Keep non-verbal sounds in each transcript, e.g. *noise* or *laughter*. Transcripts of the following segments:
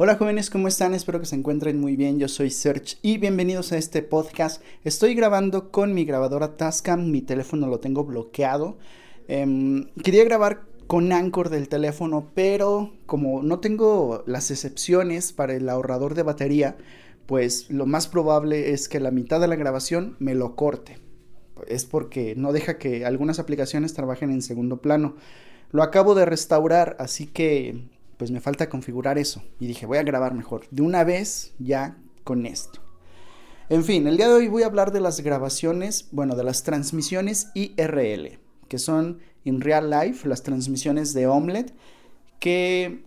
Hola jóvenes, ¿cómo están? Espero que se encuentren muy bien. Yo soy Serge y bienvenidos a este podcast. Estoy grabando con mi grabadora Tascam, mi teléfono lo tengo bloqueado. Em, quería grabar con Anchor del teléfono, pero como no tengo las excepciones para el ahorrador de batería, pues lo más probable es que la mitad de la grabación me lo corte. Es porque no deja que algunas aplicaciones trabajen en segundo plano. Lo acabo de restaurar, así que pues me falta configurar eso. Y dije, voy a grabar mejor. De una vez ya con esto. En fin, el día de hoy voy a hablar de las grabaciones, bueno, de las transmisiones IRL, que son in real life, las transmisiones de Omelette, que,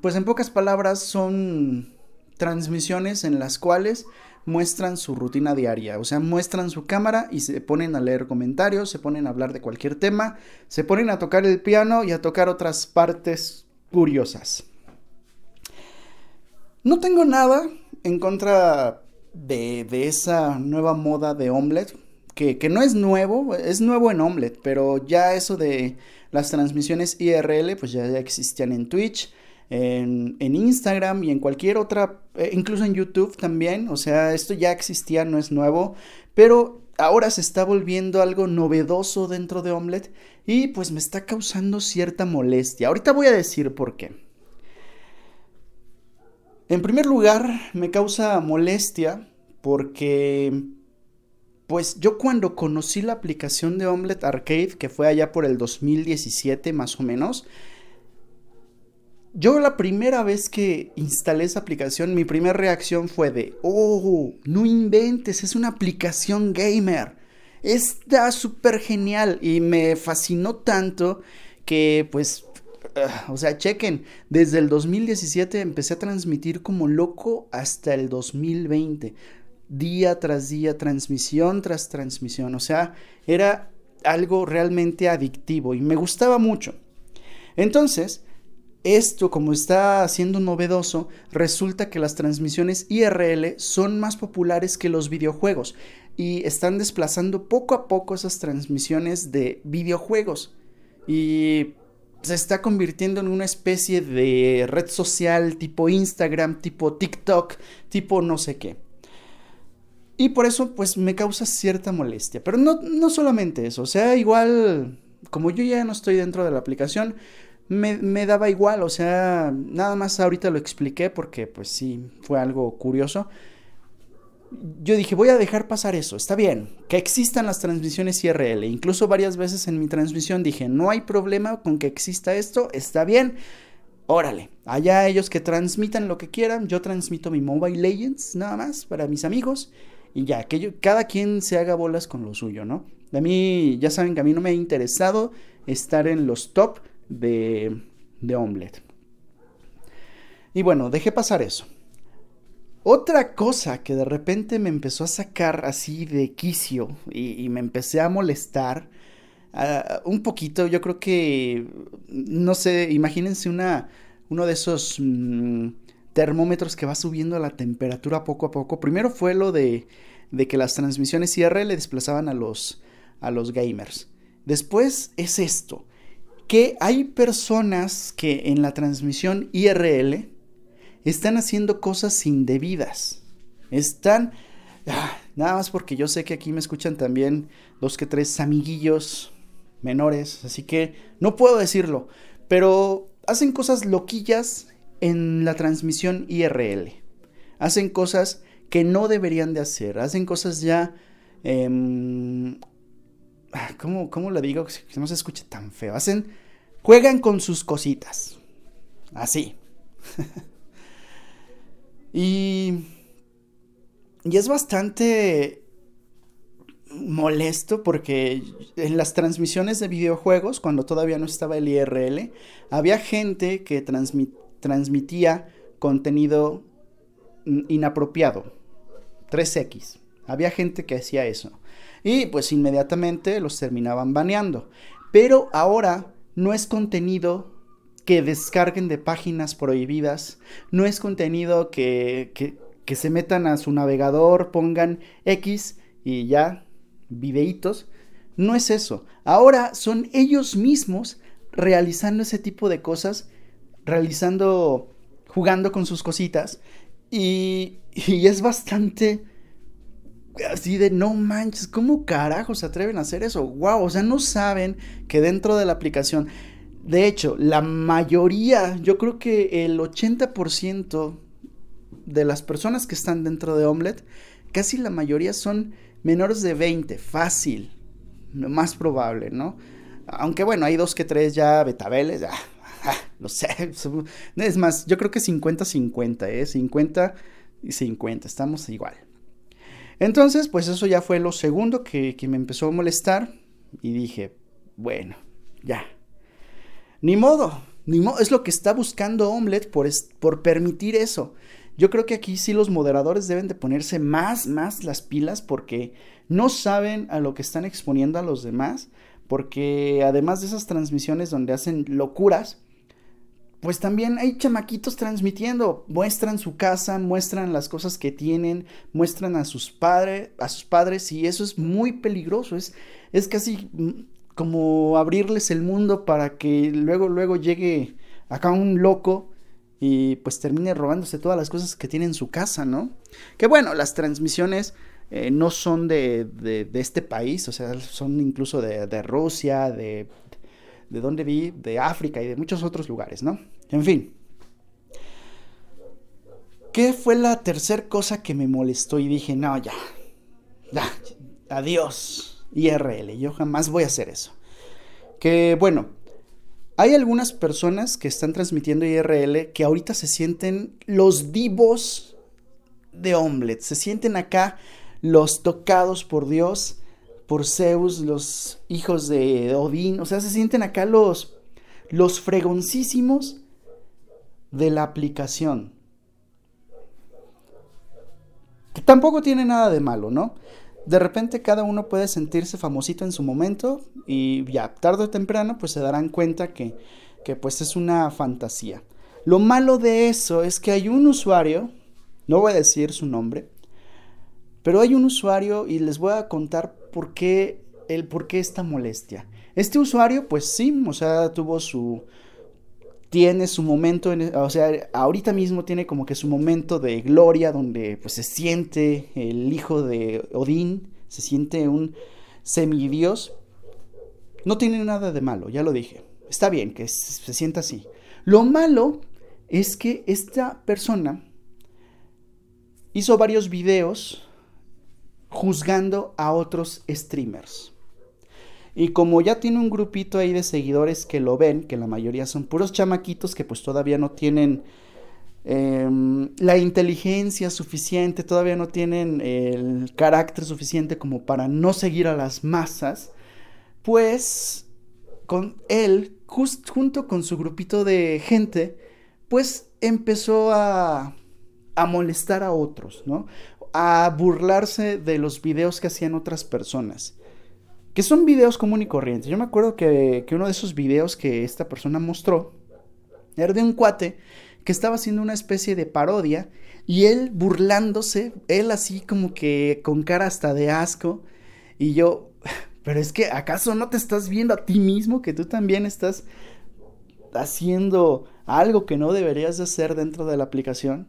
pues en pocas palabras, son transmisiones en las cuales muestran su rutina diaria, o sea, muestran su cámara y se ponen a leer comentarios, se ponen a hablar de cualquier tema, se ponen a tocar el piano y a tocar otras partes curiosas. No tengo nada en contra de, esa nueva moda de omelette, que, no es nuevo, es nuevo en omelette, pero ya eso de las transmisiones IRL, pues ya, existían en Twitch, en, en, Instagram y en cualquier otra, eh, incluso en YouTube también, o sea, esto ya existía, no es nuevo, pero ahora se está volviendo algo novedoso dentro de Omelette y pues me está causando cierta molestia. Ahorita voy a decir por qué. En primer lugar, me causa molestia porque pues yo cuando conocí la aplicación de Omelette Arcade, que fue allá por el 2017 más o menos, yo la primera vez que instalé esa aplicación, mi primera reacción fue de, oh, no inventes, es una aplicación gamer. Está súper genial y me fascinó tanto que pues, uh, o sea, chequen, desde el 2017 empecé a transmitir como loco hasta el 2020. Día tras día, transmisión tras transmisión. O sea, era algo realmente adictivo y me gustaba mucho. Entonces, esto, como está siendo novedoso, resulta que las transmisiones IRL son más populares que los videojuegos y están desplazando poco a poco esas transmisiones de videojuegos. Y se está convirtiendo en una especie de red social tipo Instagram, tipo TikTok, tipo no sé qué. Y por eso pues me causa cierta molestia. Pero no, no solamente eso, o sea, igual como yo ya no estoy dentro de la aplicación, me, daba igual, o sea, nada más ahorita lo expliqué porque pues sí, fue algo curioso. Yo dije, voy a dejar pasar eso, está bien, que existan las transmisiones IRL. Incluso varias veces en mi transmisión dije, no hay problema con que exista esto, está bien. Órale, allá ellos que transmitan lo que quieran, yo transmito mi Mobile Legends nada más para mis amigos y ya, que cada quien se haga bolas con lo suyo, ¿no? A mí, ya saben que a mí no me ha interesado estar en los top de, de omelette. Y bueno, dejé pasar eso. Otra cosa que de repente me empezó a sacar así de quicio y, me empecé a molestar ah, un poquito, yo creo que, no sé, imagínense una, uno de esos mm, termómetros que va subiendo la temperatura poco a poco. Primero fue lo de, de que las transmisiones IRL desplazaban a los, a los gamers. Después es esto, que hay personas que en la transmisión IRL están haciendo cosas indebidas. Están... Ah, nada más porque yo sé que aquí me escuchan también dos que tres amiguillos menores, así que no puedo decirlo, pero hacen cosas loquillas en la transmisión IRL. Hacen cosas que no deberían de hacer, hacen cosas ya... Em, ¿cómo, ¿Cómo lo digo? Que no se escuche tan feo. Hacen Juegan con sus cositas. Así. *laughs* y, y es bastante molesto porque en las transmisiones de videojuegos, cuando todavía no estaba el IRL, había gente que transmitía contenido inapropiado. 3X. Había gente que hacía eso. Y pues inmediatamente los terminaban baneando. Pero ahora no es contenido que descarguen de páginas prohibidas, no es contenido que, que, se metan a su navegador, pongan X y ya, videitos. No es eso. Ahora son ellos mismos realizando ese tipo de cosas, realizando jugando con sus cositas y, y es bastante así de no manches, ¿cómo carajos se atreven a hacer eso? Wow, o sea, no saben que dentro de la aplicación, de hecho, la mayoría, yo creo que el 80% de las personas que están dentro de Omelette, casi la mayoría son menores de 20, fácil, más probable, ¿no? Aunque bueno, hay dos que tres ya betabeles, ah, ah, no sé, *laughs* es más, yo creo que 50-50, ¿eh? 50 y 50, estamos igual. Entonces, pues eso ya fue lo segundo que, me empezó a molestar y dije, bueno, ya. Ni modo, ni modo, es lo que está buscando Omelette por, por permitir eso. Yo creo que aquí sí los moderadores deben de ponerse más, más las pilas porque no saben a lo que están exponiendo a los demás, porque además de esas transmisiones donde hacen locuras, pues también hay chamaquitos transmitiendo, muestran su casa, muestran las cosas que tienen, muestran a sus padres, a sus padres y eso es muy peligroso, es, es casi mm, como abrirles el mundo para que luego luego llegue acá un loco y pues termine robándose todas las cosas que tiene en su casa, ¿no? Que bueno, las transmisiones eh, no son de, de, este país, o sea, son incluso de, de Rusia, de de donde vi, de África y de muchos otros lugares, ¿no? En fin. ¿Qué fue la tercera cosa que me molestó y dije, no, ya, ya, adiós, IRL, yo jamás voy a hacer eso? Que bueno, hay algunas personas que están transmitiendo IRL que ahorita se sienten los divos de Omelette, se sienten acá los tocados por Dios por Zeus, los hijos de Odín, o sea, se sienten acá los, los fregoncísimos de la aplicación. Que tampoco tiene nada de malo, ¿no? De repente cada uno puede sentirse famosito en su momento y ya tarde o temprano pues se darán cuenta que, que pues es una fantasía. Lo malo de eso es que hay un usuario, no voy a decir su nombre, pero hay un usuario y les voy a contar por qué, por qué esta molestia. Este usuario, pues sí, o sea, tuvo su, tiene su momento, en, o sea, ahorita mismo tiene como que su momento de gloria donde pues se siente el hijo de Odín, se siente un semidios. No tiene nada de malo, ya lo dije. Está bien que se sienta así. Lo malo es que esta persona hizo varios videos juzgando a otros streamers. Y como ya tiene un grupito ahí de seguidores que lo ven, que la mayoría son puros chamaquitos que pues todavía no tienen em, la inteligencia suficiente, todavía no tienen el carácter suficiente como para no seguir a las masas, pues con él, junto con su grupito de gente, pues empezó a, a molestar a otros, ¿no? A burlarse de los videos que hacían otras personas. Que son videos común y corrientes. Yo me acuerdo que, uno de esos videos que esta persona mostró era de un cuate que estaba haciendo una especie de parodia y él burlándose, él así como que con cara hasta de asco. Y yo, *laughs* pero es que acaso no te estás viendo a ti mismo que tú también estás haciendo algo que no deberías de hacer dentro de la aplicación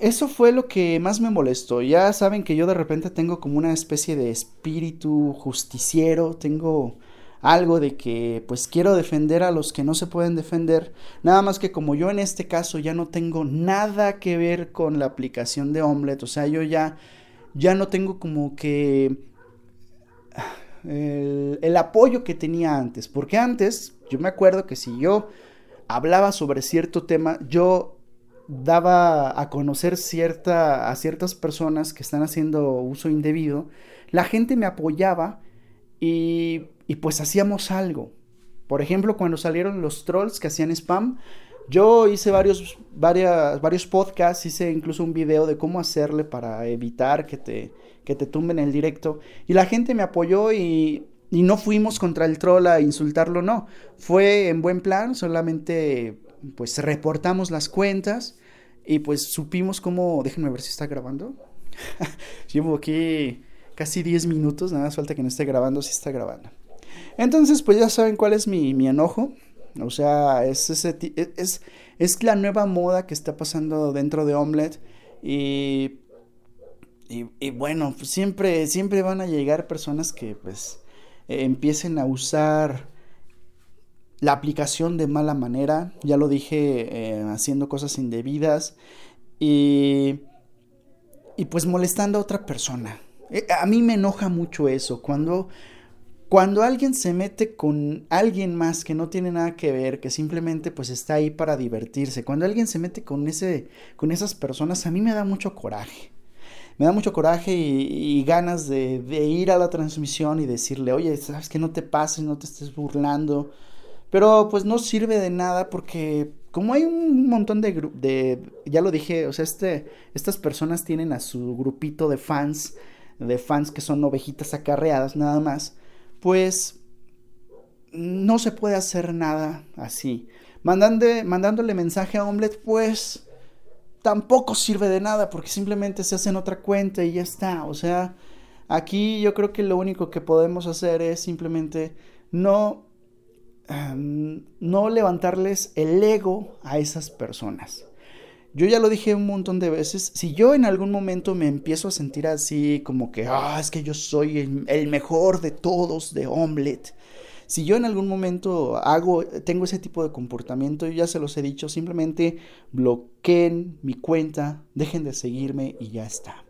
eso fue lo que más me molestó. Ya saben que yo de repente tengo como una especie de espíritu justiciero, tengo algo de que pues quiero defender a los que no se pueden defender, nada más que como yo en este caso ya no tengo nada que ver con la aplicación de Omelette, o sea, yo ya ya no tengo como que *sighs* el, el apoyo que tenía antes, porque antes yo me acuerdo que si yo hablaba sobre cierto tema, yo daba a conocer cierta, a ciertas personas que están haciendo uso indebido, la gente me apoyaba y, y pues hacíamos algo. Por ejemplo, cuando salieron los trolls que hacían spam, yo hice varios, varias, varios podcasts, hice incluso un video de cómo hacerle para evitar que te, que te tumben el directo. Y la gente me apoyó y, y no fuimos contra el troll a insultarlo, no. Fue en buen plan, solamente pues reportamos las cuentas y pues supimos cómo, déjenme ver si está grabando. *laughs* Llevo aquí casi 10 minutos, nada más falta que no esté grabando, si está grabando. Entonces, pues ya saben cuál es mi, enojo. O sea, es, ese, e, es, es la nueva moda que está pasando dentro de Omelette. Y, y, bueno, pues siempre, siempre van a llegar personas que pues empiecen a usar la aplicación de mala manera. Ya lo dije, eh, haciendo cosas indebidas. Y, y pues molestando a otra persona. Eh, a mí me enoja mucho eso. Cuando cuando alguien se mete con alguien más que no tiene nada que ver, que simplemente pues está ahí para divertirse, cuando alguien se mete con, ese, con esas personas, a mí me da mucho coraje. Me da mucho coraje y, ganas de, de, ir a la transmisión y decirle, oye, sabes que no te pases, no te estés burlando. Pero pues no sirve de nada porque como hay un montón de, de ya lo dije, o sea, este, estas personas tienen a su grupito de fans, de fans que son ovejitas acarreadas nada más pues no se puede hacer nada así. mandándole mensaje a Omelette, pues tampoco sirve de nada porque simplemente se hacen otra cuenta y ya está. O sea, aquí yo creo que lo único que podemos hacer es simplemente no, no levantarles el ego a esas personas. Yo ya lo dije un montón de veces, si yo en algún momento me empiezo a sentir así, como que, ah, es que yo soy el, mejor de todos de Omelette, si yo en algún momento hago, tengo ese tipo de comportamiento, yo ya se los he dicho, simplemente bloqueen mi cuenta, dejen de seguirme y ya está.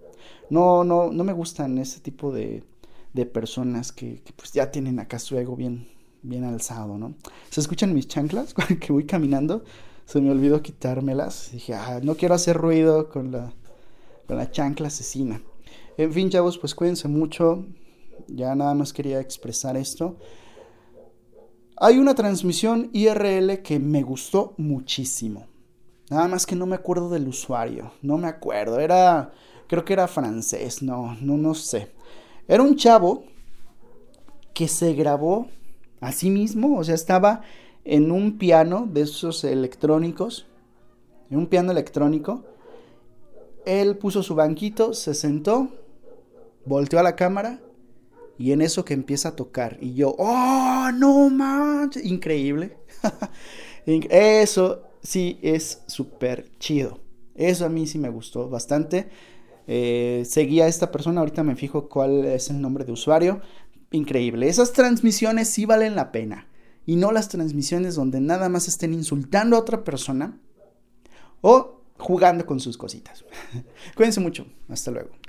No, no, no me gustan ese tipo de, de personas que, que, pues ya tienen acá su ego bien, bien alzado, ¿no? ¿Se escuchan mis chanclas *laughs* que voy caminando? se me olvidó quitármelas. Dije, ah, no quiero hacer ruido con la, con la chancla asesina. En fin, chavos, pues cuídense mucho. Ya nada más quería expresar esto. Hay una transmisión IRL que me gustó muchísimo. Nada más que no me acuerdo del usuario. No me acuerdo. Era. Creo que era francés. No, no, no sé. Era un chavo que se grabó a sí mismo. O sea, estaba en un piano de esos electrónicos, en un piano electrónico. Él puso su banquito, se sentó, volteó a la cámara y en eso que empieza a tocar. Y yo, ¡oh, no manches! Increíble. *laughs* eso sí es súper chido. Eso a mí sí me gustó bastante. Eh, seguía a esta persona, ahorita me fijo cuál es el nombre de usuario. Increíble. Esas transmisiones sí valen la pena y no las transmisiones donde nada más estén insultando a otra persona o jugando con sus cositas. *laughs* Cuídense mucho. Hasta luego.